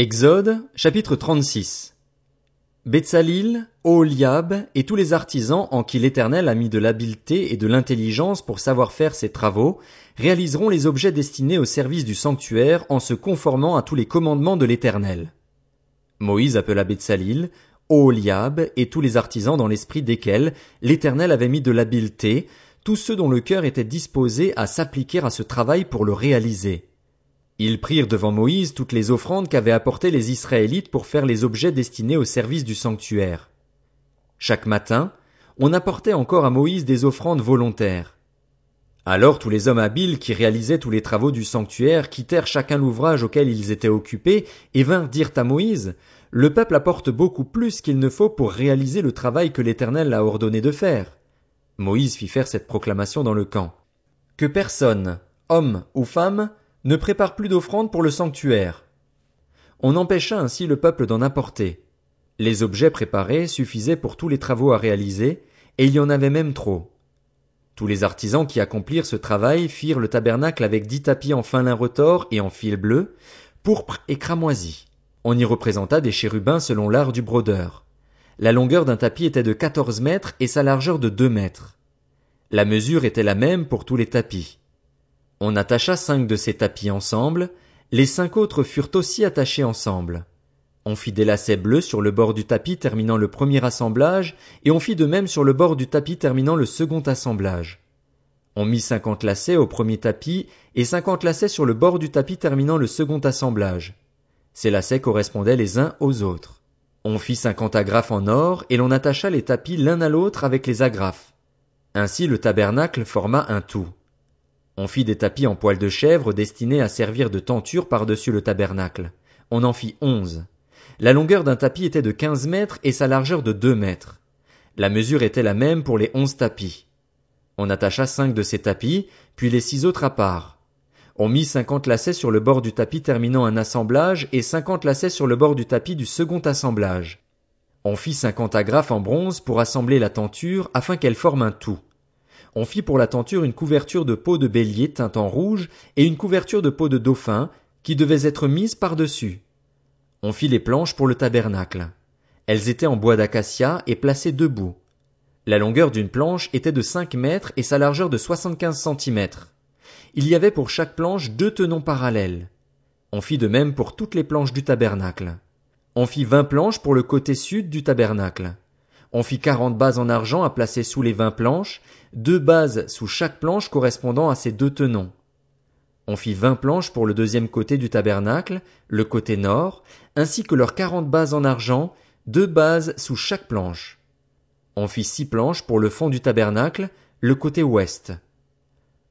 Exode, chapitre 36. Betsalil, Oholiab et tous les artisans en qui l'Éternel a mis de l'habileté et de l'intelligence pour savoir faire ses travaux, réaliseront les objets destinés au service du sanctuaire en se conformant à tous les commandements de l'Éternel. Moïse appela Betsalil, Oholiab et tous les artisans dans l'esprit desquels l'Éternel avait mis de l'habileté, tous ceux dont le cœur était disposé à s'appliquer à ce travail pour le réaliser. Ils prirent devant Moïse toutes les offrandes qu'avaient apportées les Israélites pour faire les objets destinés au service du sanctuaire. Chaque matin, on apportait encore à Moïse des offrandes volontaires. Alors tous les hommes habiles qui réalisaient tous les travaux du sanctuaire quittèrent chacun l'ouvrage auquel ils étaient occupés et vinrent dire à Moïse, Le peuple apporte beaucoup plus qu'il ne faut pour réaliser le travail que l'Éternel a ordonné de faire. Moïse fit faire cette proclamation dans le camp. Que personne, homme ou femme, ne prépare plus d'offrandes pour le sanctuaire. On empêcha ainsi le peuple d'en apporter. Les objets préparés suffisaient pour tous les travaux à réaliser, et il y en avait même trop. Tous les artisans qui accomplirent ce travail firent le tabernacle avec dix tapis en fin lin retors et en fil bleu, pourpre et cramoisi. On y représenta des chérubins selon l'art du brodeur. La longueur d'un tapis était de quatorze mètres et sa largeur de deux mètres. La mesure était la même pour tous les tapis. On attacha cinq de ces tapis ensemble, les cinq autres furent aussi attachés ensemble. On fit des lacets bleus sur le bord du tapis terminant le premier assemblage, et on fit de même sur le bord du tapis terminant le second assemblage. On mit cinquante lacets au premier tapis et cinquante lacets sur le bord du tapis terminant le second assemblage. Ces lacets correspondaient les uns aux autres. On fit cinquante agrafes en or et l'on attacha les tapis l'un à l'autre avec les agrafes. Ainsi le tabernacle forma un tout. On fit des tapis en poil de chèvre destinés à servir de tenture par-dessus le tabernacle. On en fit onze. La longueur d'un tapis était de quinze mètres et sa largeur de deux mètres. La mesure était la même pour les onze tapis. On attacha cinq de ces tapis, puis les six autres à part. On mit cinquante lacets sur le bord du tapis terminant un assemblage et cinquante lacets sur le bord du tapis du second assemblage. On fit cinquante agrafes en bronze pour assembler la tenture afin qu'elle forme un tout. On fit pour la tenture une couverture de peau de bélier teinte en rouge et une couverture de peau de dauphin qui devaient être mises par-dessus. On fit les planches pour le tabernacle. Elles étaient en bois d'acacia et placées debout. La longueur d'une planche était de cinq mètres et sa largeur de soixante-quinze centimètres. Il y avait pour chaque planche deux tenons parallèles. On fit de même pour toutes les planches du tabernacle. On fit vingt planches pour le côté sud du tabernacle. On fit quarante bases en argent à placer sous les vingt planches, deux bases sous chaque planche correspondant à ces deux tenons. On fit vingt planches pour le deuxième côté du tabernacle, le côté nord, ainsi que leurs quarante bases en argent, deux bases sous chaque planche. On fit six planches pour le fond du tabernacle, le côté ouest.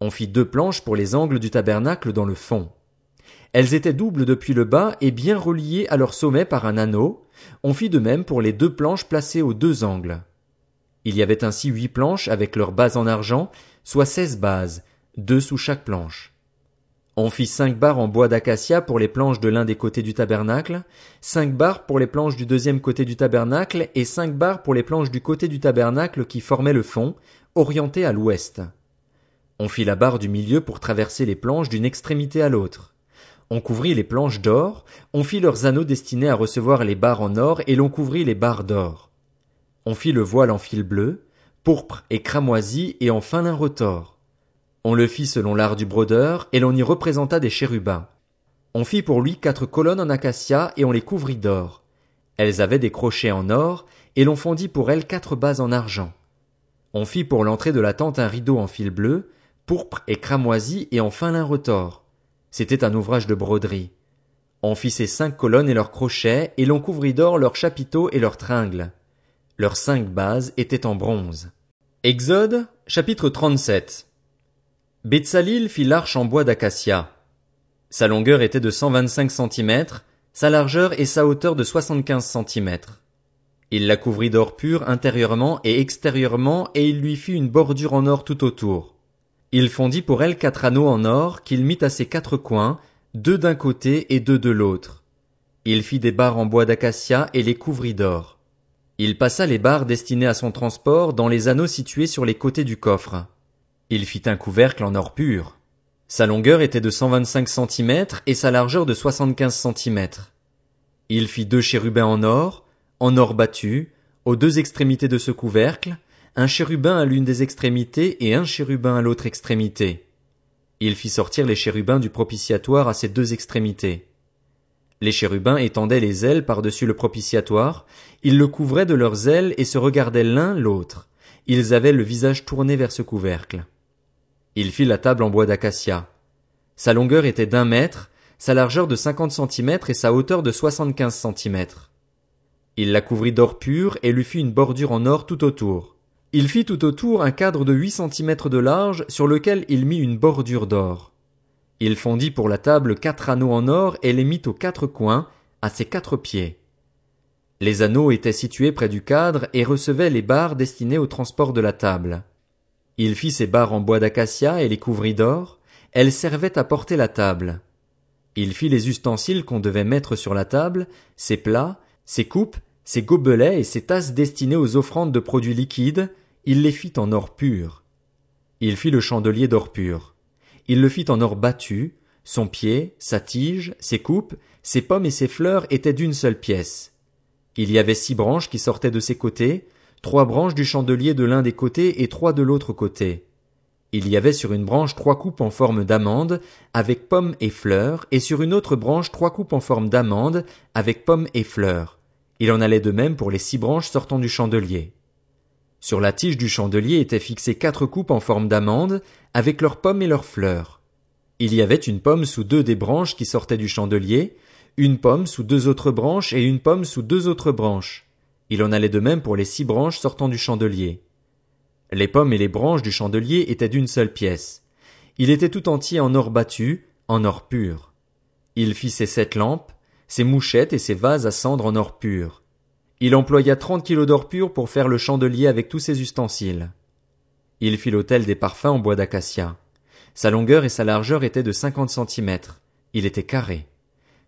On fit deux planches pour les angles du tabernacle dans le fond. Elles étaient doubles depuis le bas et bien reliées à leur sommet par un anneau. On fit de même pour les deux planches placées aux deux angles. Il y avait ainsi huit planches avec leurs bases en argent, soit seize bases, deux sous chaque planche. On fit cinq barres en bois d'acacia pour les planches de l'un des côtés du tabernacle, cinq barres pour les planches du deuxième côté du tabernacle et cinq barres pour les planches du côté du tabernacle qui formaient le fond, orienté à l'ouest. On fit la barre du milieu pour traverser les planches d'une extrémité à l'autre. On couvrit les planches d'or, on fit leurs anneaux destinés à recevoir les barres en or et l'on couvrit les barres d'or. On fit le voile en fil bleu, pourpre et cramoisi et en fin lin retors. On le fit selon l'art du brodeur et l'on y représenta des chérubins. On fit pour lui quatre colonnes en acacia et on les couvrit d'or. Elles avaient des crochets en or et l'on fondit pour elles quatre bases en argent. On fit pour l'entrée de la tente un rideau en fil bleu, pourpre et cramoisi et en fin lin retors. C'était un ouvrage de broderie. On fit ces cinq colonnes et leurs crochets, et l'on couvrit d'or leurs chapiteaux et leurs tringles. Leurs cinq bases étaient en bronze. Exode, chapitre 37. Betsalil fit l'arche en bois d'acacia. Sa longueur était de cent vingt-cinq centimètres, sa largeur et sa hauteur de soixante-quinze centimètres. Il la couvrit d'or pur intérieurement et extérieurement, et il lui fit une bordure en or tout autour. Il fondit pour elle quatre anneaux en or qu'il mit à ses quatre coins, deux d'un côté et deux de l'autre. Il fit des barres en bois d'acacia et les couvrit d'or. Il passa les barres destinées à son transport dans les anneaux situés sur les côtés du coffre. Il fit un couvercle en or pur. Sa longueur était de cent vingt-cinq centimètres et sa largeur de soixante-quinze centimètres. Il fit deux chérubins en or, en or battu, aux deux extrémités de ce couvercle, un chérubin à l'une des extrémités et un chérubin à l'autre extrémité. Il fit sortir les chérubins du propitiatoire à ces deux extrémités. Les chérubins étendaient les ailes par-dessus le propitiatoire, ils le couvraient de leurs ailes et se regardaient l'un l'autre. Ils avaient le visage tourné vers ce couvercle. Il fit la table en bois d'acacia. Sa longueur était d'un mètre, sa largeur de cinquante centimètres et sa hauteur de soixante-quinze centimètres. Il la couvrit d'or pur et lui fit une bordure en or tout autour. Il fit tout autour un cadre de huit centimètres de large sur lequel il mit une bordure d'or. Il fondit pour la table quatre anneaux en or et les mit aux quatre coins, à ses quatre pieds. Les anneaux étaient situés près du cadre et recevaient les barres destinées au transport de la table. Il fit ses barres en bois d'acacia et les couvrit d'or, elles servaient à porter la table. Il fit les ustensiles qu'on devait mettre sur la table, ses plats, ses coupes, ses gobelets et ses tasses destinées aux offrandes de produits liquides, il les fit en or pur. Il fit le chandelier d'or pur. Il le fit en or battu, son pied, sa tige, ses coupes, ses pommes et ses fleurs étaient d'une seule pièce. Il y avait six branches qui sortaient de ses côtés, trois branches du chandelier de l'un des côtés et trois de l'autre côté. Il y avait sur une branche trois coupes en forme d'amande, avec pommes et fleurs, et sur une autre branche trois coupes en forme d'amande, avec pommes et fleurs. Il en allait de même pour les six branches sortant du chandelier. Sur la tige du chandelier étaient fixées quatre coupes en forme d'amande, avec leurs pommes et leurs fleurs. Il y avait une pomme sous deux des branches qui sortaient du chandelier, une pomme sous deux autres branches et une pomme sous deux autres branches. Il en allait de même pour les six branches sortant du chandelier. Les pommes et les branches du chandelier étaient d'une seule pièce. Il était tout entier en or battu, en or pur. Il fit ses sept lampes, ses mouchettes et ses vases à cendre en or pur. Il employa trente kilos d'or pur pour faire le chandelier avec tous ses ustensiles. Il fit l'autel des parfums en bois d'acacia. Sa longueur et sa largeur étaient de cinquante centimètres. Il était carré.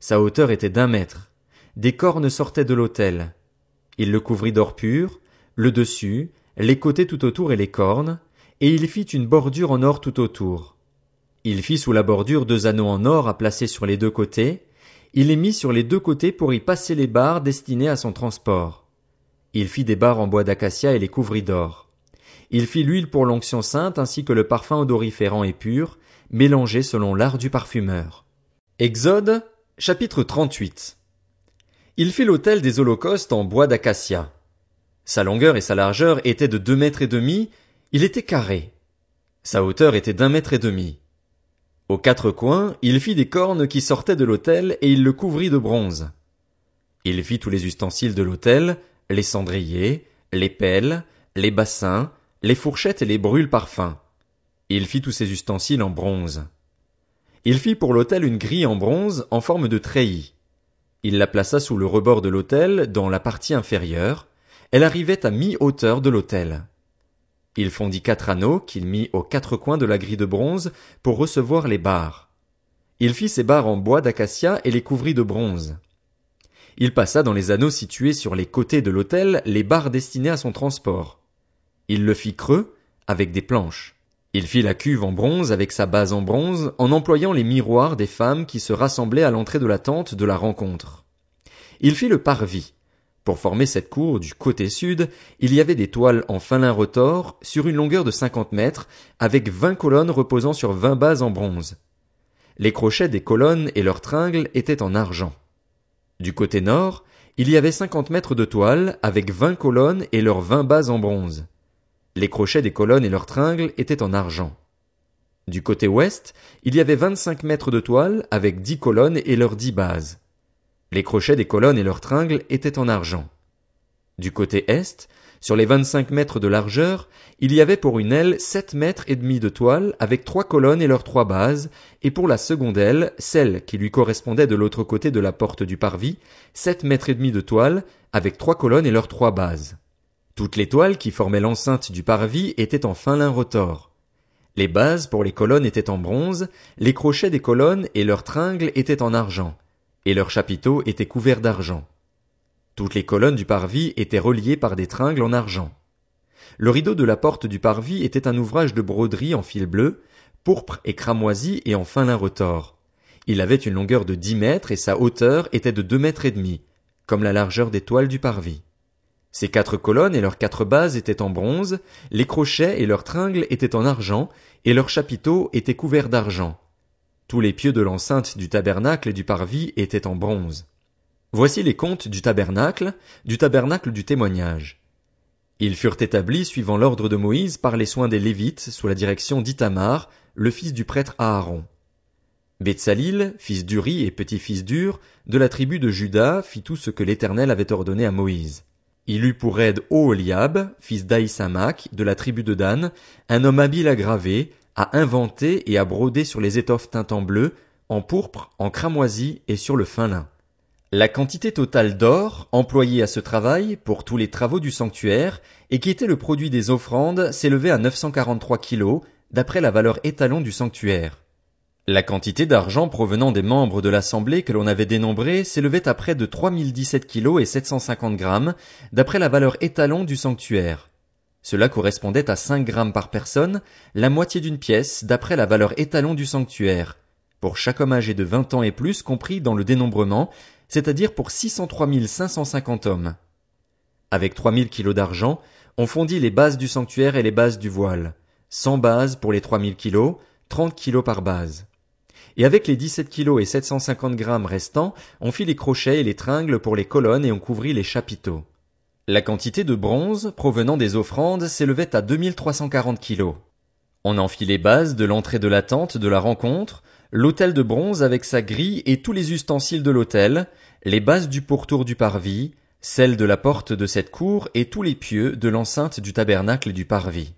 Sa hauteur était d'un mètre. Des cornes sortaient de l'autel. Il le couvrit d'or pur, le dessus, les côtés tout autour et les cornes, et il fit une bordure en or tout autour. Il fit sous la bordure deux anneaux en or à placer sur les deux côtés, il les mit sur les deux côtés pour y passer les barres destinées à son transport. Il fit des barres en bois d'acacia et les couvrit d'or. Il fit l'huile pour l'onction sainte ainsi que le parfum odoriférant et pur, mélangé selon l'art du parfumeur. Exode, chapitre 38. Il fit l'autel des holocaustes en bois d'acacia. Sa longueur et sa largeur étaient de deux mètres et demi, il était carré. Sa hauteur était d'un mètre et demi. Aux quatre coins, il fit des cornes qui sortaient de l'autel et il le couvrit de bronze. Il fit tous les ustensiles de l'autel, les cendriers, les pelles, les bassins, les fourchettes et les brûles parfums. Il fit tous ces ustensiles en bronze. Il fit pour l'autel une grille en bronze en forme de treillis. Il la plaça sous le rebord de l'autel, dans la partie inférieure. Elle arrivait à mi-hauteur de l'autel. Il fondit quatre anneaux qu'il mit aux quatre coins de la grille de bronze pour recevoir les barres. Il fit ces barres en bois d'acacia et les couvrit de bronze. Il passa dans les anneaux situés sur les côtés de l'autel les barres destinées à son transport. Il le fit creux avec des planches. Il fit la cuve en bronze avec sa base en bronze en employant les miroirs des femmes qui se rassemblaient à l'entrée de la tente de la rencontre. Il fit le parvis. Pour former cette cour du côté sud, il y avait des toiles en fin lin retors sur une longueur de cinquante mètres avec vingt colonnes reposant sur vingt bases en bronze. Les crochets des colonnes et leurs tringles étaient en argent. Du côté nord, il y avait cinquante mètres de toile avec vingt colonnes et leurs vingt bases en bronze. Les crochets des colonnes et leurs tringles étaient en argent. Du côté ouest, il y avait vingt-cinq mètres de toile avec dix colonnes et leurs dix bases. Les crochets des colonnes et leurs tringles étaient en argent. Du côté est, sur les vingt-cinq mètres de largeur, il y avait pour une aile sept mètres et demi de toile avec trois colonnes et leurs trois bases, et pour la seconde aile, celle qui lui correspondait de l'autre côté de la porte du parvis, sept mètres et demi de toile avec trois colonnes et leurs trois bases. Toutes les toiles qui formaient l'enceinte du parvis étaient en fin lin retors. Les bases pour les colonnes étaient en bronze, les crochets des colonnes et leurs tringles étaient en argent, et leurs chapiteaux étaient couverts d'argent. Toutes les colonnes du parvis étaient reliées par des tringles en argent. Le rideau de la porte du parvis était un ouvrage de broderie en fil bleu, pourpre et cramoisi et en fin lin retors. Il avait une longueur de dix mètres et sa hauteur était de deux mètres et demi, comme la largeur des toiles du parvis. Ses quatre colonnes et leurs quatre bases étaient en bronze, les crochets et leurs tringles étaient en argent, et leurs chapiteaux étaient couverts d'argent. Tous les pieux de l'enceinte du tabernacle et du parvis étaient en bronze. Voici les comptes du tabernacle, du tabernacle du témoignage. Ils furent établis suivant l'ordre de Moïse par les soins des Lévites sous la direction d'Itamar, le fils du prêtre Aaron. Betsalil, fils d'Uri et petit-fils d'Ur, de la tribu de Juda, fit tout ce que l'Éternel avait ordonné à Moïse. Il eut pour aide Oholiab, fils d'Aïsamak, de la tribu de Dan, un homme habile à graver, à inventer et à broder sur les étoffes teintes en bleu, en pourpre, en cramoisi et sur le fin lin. La quantité totale d'or employée à ce travail pour tous les travaux du sanctuaire et qui était le produit des offrandes s'élevait à 943 kilos d'après la valeur étalon du sanctuaire. La quantité d'argent provenant des membres de l'assemblée que l'on avait dénombré s'élevait à près de 3017 kilos et 750 grammes, d'après la valeur étalon du sanctuaire. Cela correspondait à 5 grammes par personne, la moitié d'une pièce, d'après la valeur étalon du sanctuaire. Pour chaque homme âgé de 20 ans et plus compris dans le dénombrement, c'est-à-dire pour 603 550 hommes. Avec 3000 kilos d'argent, on fondit les bases du sanctuaire et les bases du voile. 100 bases pour les 3000 kilos, 30 kilos par base et avec les 17 kilos et 750 grammes restants, on fit les crochets et les tringles pour les colonnes et on couvrit les chapiteaux. La quantité de bronze provenant des offrandes s'élevait à 2340 kilos. On en fit les bases de l'entrée de la tente de la rencontre, l'autel de bronze avec sa grille et tous les ustensiles de l'autel, les bases du pourtour du parvis, celles de la porte de cette cour et tous les pieux de l'enceinte du tabernacle du parvis.